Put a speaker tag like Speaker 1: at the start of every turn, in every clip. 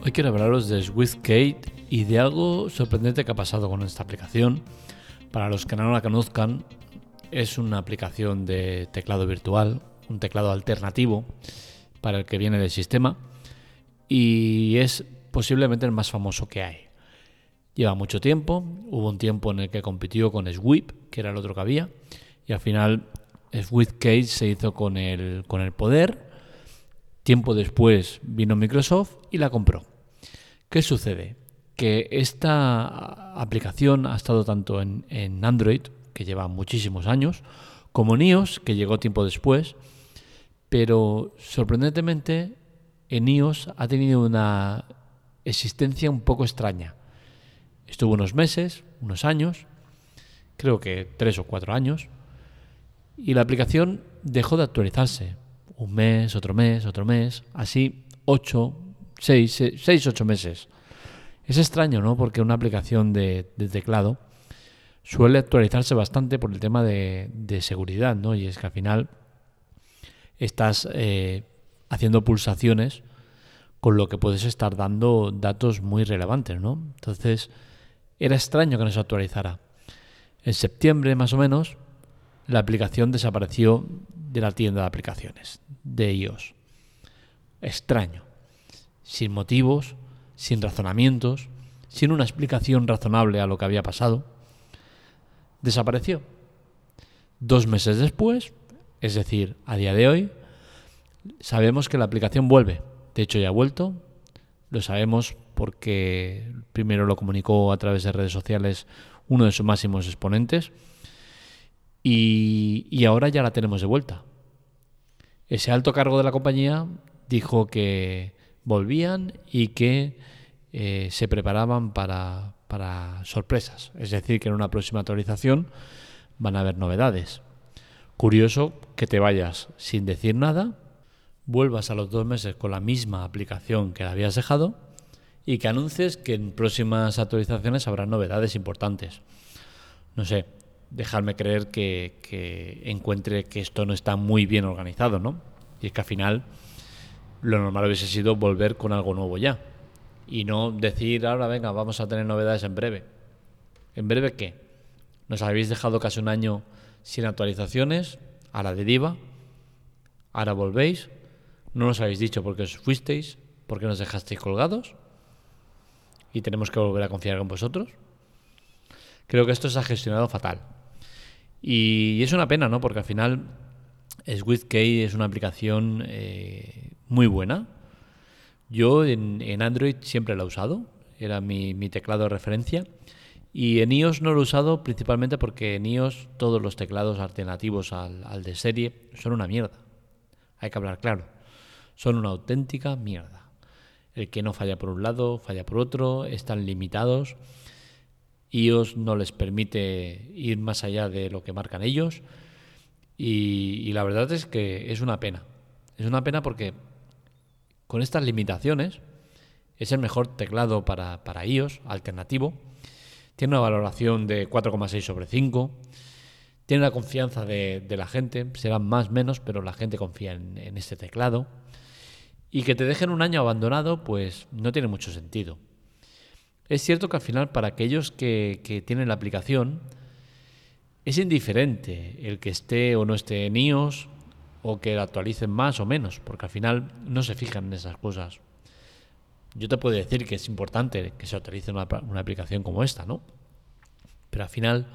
Speaker 1: Hoy quiero hablaros de SwiftKate y de algo sorprendente que ha pasado con esta aplicación. Para los que no la conozcan, es una aplicación de teclado virtual, un teclado alternativo para el que viene del sistema y es posiblemente el más famoso que hay. Lleva mucho tiempo, hubo un tiempo en el que compitió con Sweep, que era el otro que había, y al final SwiftKate se hizo con el, con el poder Tiempo después vino Microsoft y la compró. ¿Qué sucede? Que esta aplicación ha estado tanto en, Android, que lleva muchísimos años, como en iOS, que llegó tiempo después, pero sorprendentemente en iOS ha tenido una existencia un poco extraña. Estuvo unos meses, unos años, creo que tres o cuatro años, y la aplicación dejó de actualizarse un mes, otro mes, otro mes, así ocho, seis, seis, ocho meses. Es extraño, ¿no? Porque una aplicación de, teclado suele actualizarse bastante por el tema de, seguridad, ¿no? Y es que al final estás eh, haciendo pulsaciones con lo que puedes estar dando datos muy relevantes, ¿no? Entonces, era extraño que no se actualizara. En septiembre, más o menos, la aplicación desapareció de la tienda de aplicaciones de iOS. Extraño. Sin motivos, sin razonamientos, sin una explicación razonable a lo que había pasado. Desapareció. Dos meses después, es decir, a día de hoy, sabemos que la aplicación vuelve. De hecho, ya ha vuelto. Lo sabemos porque primero lo comunicó a través de redes sociales uno de sus máximos exponentes y, ahora ya la tenemos de vuelta. Ese alto cargo de la compañía dijo que volvían y que eh, se preparaban para, para sorpresas. Es decir, que en una próxima actualización van a haber novedades. Curioso que te vayas sin decir nada, vuelvas a los dos meses con la misma aplicación que la habías dejado y que anuncies que en próximas actualizaciones habrá novedades importantes. No sé, dejarme creer que, encuentre que esto no está muy bien organizado, ¿no? Y es que al final lo normal hubiese sido volver con algo nuevo ya. Y no decir, ahora venga, vamos a tener novedades en breve. ¿En breve qué? Nos habéis dejado casi un año sin actualizaciones, a la deriva, ahora volvéis, no nos habéis dicho por qué os fuisteis, por qué nos dejasteis colgados y tenemos que volver a confiar en vosotros. Creo que esto se ha gestionado fatal. Y, es una pena, ¿no? Porque al final SwiftKey es una aplicación eh, muy buena. Yo en, Android siempre la he usado, era mi, teclado de referencia. Y en iOS no lo he usado principalmente porque en iOS todos los teclados alternativos al, al de serie son una mierda. Hay que hablar claro. Son una auténtica mierda. El que no falla por un lado, falla por otro, están limitados iOS no les permite ir más allá de lo que marcan ellos. Y, la verdad es que es una pena. Es una pena porque con estas limitaciones es el mejor teclado para, para iOS, alternativo. Tiene una valoración de 4,6 sobre 5. Tiene la confianza de, la gente. Serán más menos, pero la gente confía en este teclado. Y que te dejen un año abandonado, pues no tiene mucho sentido. Es cierto que al final para aquellos que, tienen la aplicación es indiferente el que esté o no esté en iOS o que la actualicen más o menos, porque al final no se fijan en esas cosas. Yo te puedo decir que es importante que se actualice una, una aplicación como esta, ¿no? Pero al final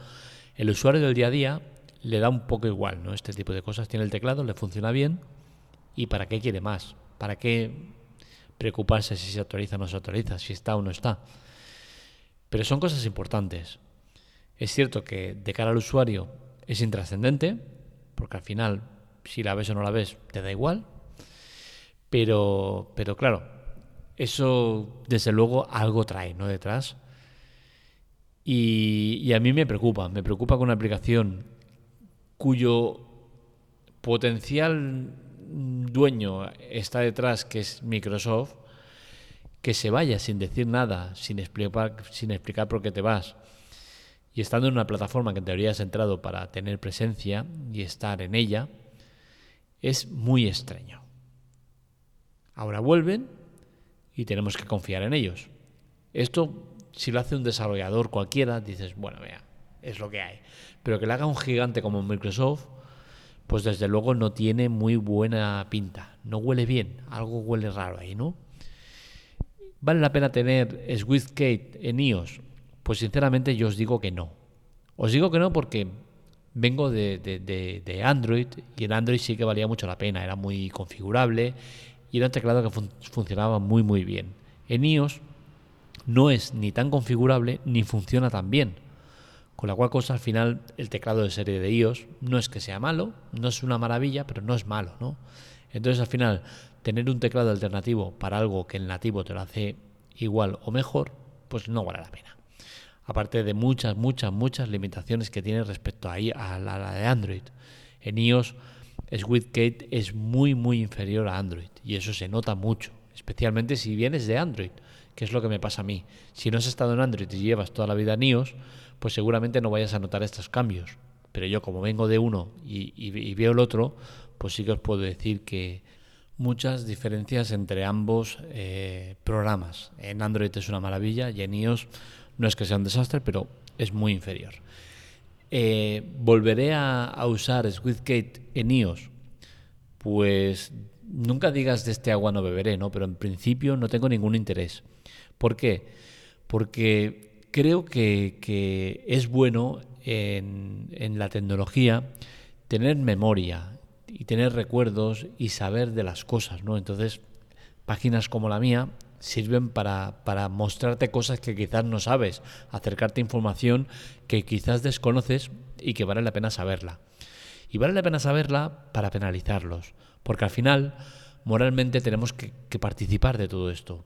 Speaker 1: el usuario del día a día le da un poco igual, ¿no? Este tipo de cosas. Tiene el teclado, le funciona bien y ¿para qué quiere más? ¿Para qué preocuparse si se actualiza o no se actualiza, si está o no está? Pero son cosas importantes. Es cierto que de cara al usuario es intrascendente, porque al final, si la ves o no la ves, te da igual. Pero, pero claro, eso desde luego algo trae, ¿no? Detrás. Y, y a mí me preocupa, me preocupa con una aplicación cuyo potencial dueño está detrás, que es Microsoft, que se vaya sin decir nada, sin explicar, sin explicar por qué te vas, y estando en una plataforma que en teoría has entrado para tener presencia y estar en ella, es muy extraño. Ahora vuelven y tenemos que confiar en ellos. Esto, si lo hace un desarrollador cualquiera, dices, bueno, vea, es lo que hay. Pero que lo haga un gigante como Microsoft, pues desde luego no tiene muy buena pinta. No huele bien, algo huele raro ahí, ¿no? ¿Vale la pena tener SwiftKate en iOS? Pues sinceramente yo os digo que no. Os digo que no porque vengo de, Android y en Android sí que valía mucho la pena, era muy configurable y era un teclado que funcionaba muy muy bien. En iOS no es ni tan configurable ni funciona tan bien. Con la cual cosa al final el teclado de serie de iOS no es que sea malo, no es una maravilla, pero no es malo, ¿no? Entonces al final tener un teclado alternativo para algo que el nativo te lo hace igual o mejor, pues no vale la pena. Aparte de muchas, muchas, muchas limitaciones que tiene respecto a, la de Android. En iOS, SwiftKate es muy, muy inferior a Android y eso se nota mucho, especialmente si vienes de Android, que es lo que me pasa a mí. Si no has estado en Android y llevas toda la vida en iOS, pues seguramente no vayas a notar estos cambios. Pero yo como vengo de uno y veo el otro, pues sí que os puedo decir que muchas diferencias entre ambos eh, programas. En Android es una maravilla y en iOS no es que sea un desastre, pero es muy inferior. Eh, ¿Volveré a, usar SwiftKate en iOS? Pues nunca digas de este agua no beberé, ¿no? Pero en principio no tengo ningún interés. ¿Por qué? Porque creo que, es bueno en, en la tecnología tener memoria, y tener recuerdos y saber de las cosas, ¿no? Entonces, páginas como la mía sirven para, para mostrarte cosas que quizás no sabes, acercarte información que quizás desconoces y que vale la pena saberla. Y vale la pena saberla para penalizarlos, porque al final, moralmente tenemos que, que participar de todo esto.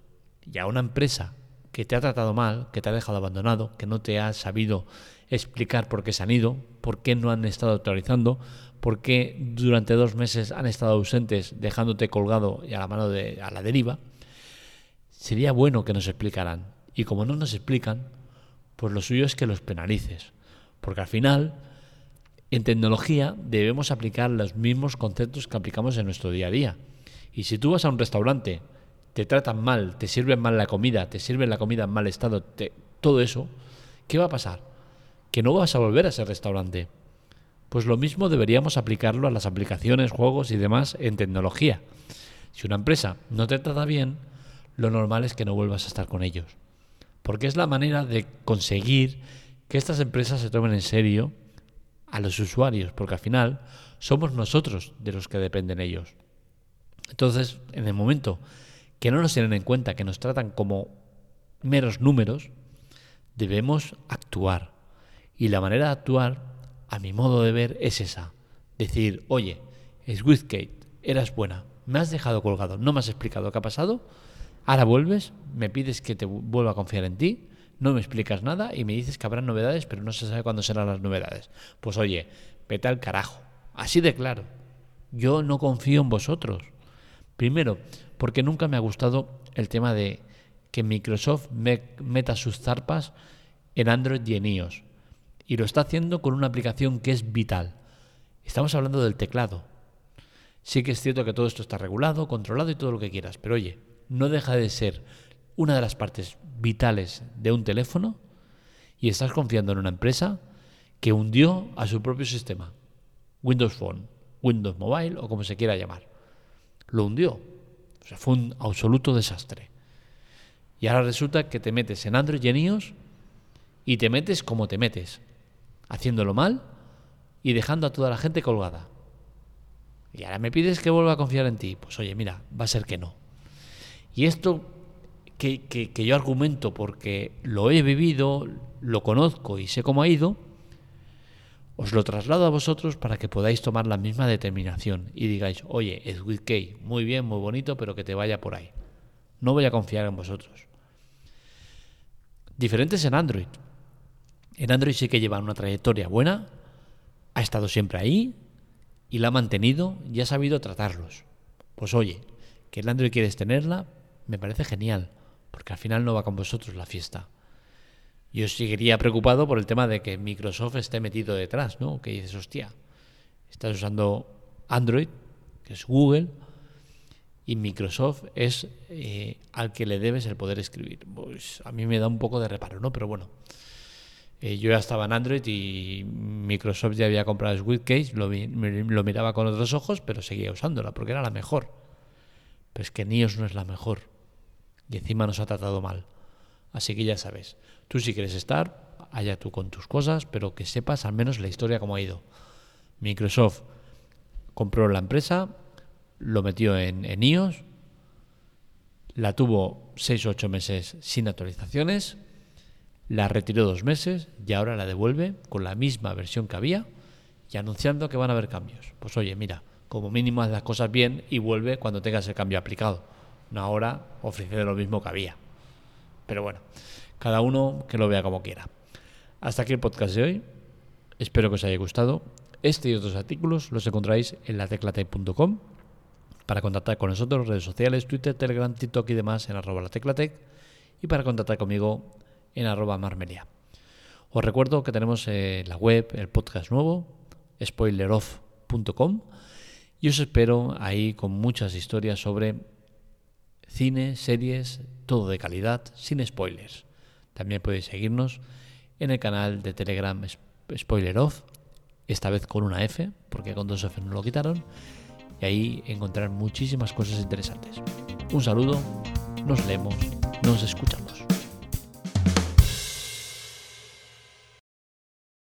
Speaker 1: Y a una empresa que te ha tratado mal, que te ha dejado abandonado, que no te ha sabido explicar por qué se han ido, por qué no han estado actualizando, por qué durante dos meses han estado ausentes dejándote colgado y a la mano de a la deriva, sería bueno que nos explicaran. Y como no nos explican, pues lo suyo es que los penalices. Porque al final, en tecnología debemos aplicar los mismos conceptos que aplicamos en nuestro día a día. Y si tú vas a un restaurante, te tratan mal, te sirven mal la comida, te sirven la comida en mal estado, todo eso, ¿qué va a pasar? Que no vas a volver a ese restaurante pues lo mismo deberíamos aplicarlo a las aplicaciones, juegos y demás en tecnología. Si una empresa no te trata bien, lo normal es que no vuelvas a estar con ellos. Porque es la manera de conseguir que estas empresas se tomen en serio a los usuarios, porque al final somos nosotros de los que dependen ellos. Entonces, en el momento que no nos tienen en cuenta, que nos tratan como meros números, debemos actuar. Y la manera de actuar a mi modo de ver, es esa. Decir, oye, Kate, eras buena, me has dejado colgado, no me has explicado qué ha pasado, ahora vuelves, me pides que te vuelva a confiar en ti, no me explicas nada y me dices que habrá novedades, pero no se sabe cuándo serán las novedades. Pues oye, vete al carajo. Así de claro. Yo no confío en vosotros. Primero, porque nunca me ha gustado el tema de que Microsoft meta sus zarpas en Android y en iOS y lo está haciendo con una aplicación que es vital. Estamos hablando del teclado. Sí que es cierto que todo esto está regulado, controlado y todo lo que quieras, pero oye, no deja de ser una de las partes vitales de un teléfono y estás confiando en una empresa que hundió a su propio sistema, Windows Phone, Windows Mobile o como se quiera llamar. Lo hundió. O sea, fue un absoluto desastre. Y ahora resulta que te metes en Android y y te metes como te metes haciéndolo mal y dejando a toda la gente colgada. Y ahora me pides que vuelva a confiar en ti. Pues oye, mira, va a ser que no. Y esto que, que, yo argumento porque lo he vivido, lo conozco y sé cómo ha ido, os lo traslado a vosotros para que podáis tomar la misma determinación y digáis, oye, es with muy bien, muy bonito, pero que te vaya por ahí. No voy a confiar en vosotros. Diferentes en Android. En Android sí que lleva una trayectoria buena, ha estado siempre ahí y la ha mantenido y ha sabido tratarlos. Pues oye, que el Android quieres tenerla, me parece genial, porque al final no va con vosotros la fiesta. Yo seguiría preocupado por el tema de que Microsoft esté metido detrás, ¿no? Que dices, hostia, estás usando Android, que es Google, y Microsoft es eh, al que le debes el poder escribir. Pues a mí me da un poco de reparo, ¿no? Pero bueno, eh, yo ya estaba en Android y Microsoft ya había comprado Sweetcase, lo, lo miraba con otros ojos, pero seguía usándola porque era la mejor. Pero es que NIOS no es la mejor y encima nos ha tratado mal. Así que ya sabes, tú si quieres estar, allá tú con tus cosas, pero que sepas al menos la historia cómo ha ido. Microsoft compró la empresa, lo metió en, en iOS, la tuvo 6 o 8 meses sin actualizaciones, la retiró dos meses y ahora la devuelve con la misma versión que había y anunciando que van a haber cambios. Pues oye, mira, como mínimo haz las cosas bien y vuelve cuando tengas el cambio aplicado. No ahora ofrece lo mismo que había. Pero bueno, cada uno que lo vea como quiera. Hasta aquí el podcast de hoy. Espero que os haya gustado. Este y otros artículos los encontráis en la teclatec.com para contactar con nosotros, redes sociales, Twitter, Telegram, TikTok y demás en arroba la teclatec y para contactar conmigo en arroba marmelia. Os recuerdo que tenemos eh, la web, el podcast nuevo, spoileroff.com y os espero ahí con muchas historias sobre cine, series, todo de calidad, sin spoilers. También podéis seguirnos en el canal de Telegram Spoileroff esta vez con una F, porque con dos F no lo quitaron, y ahí encontrar muchísimas cosas interesantes. Un saludo, nos leemos, nos escuchamos.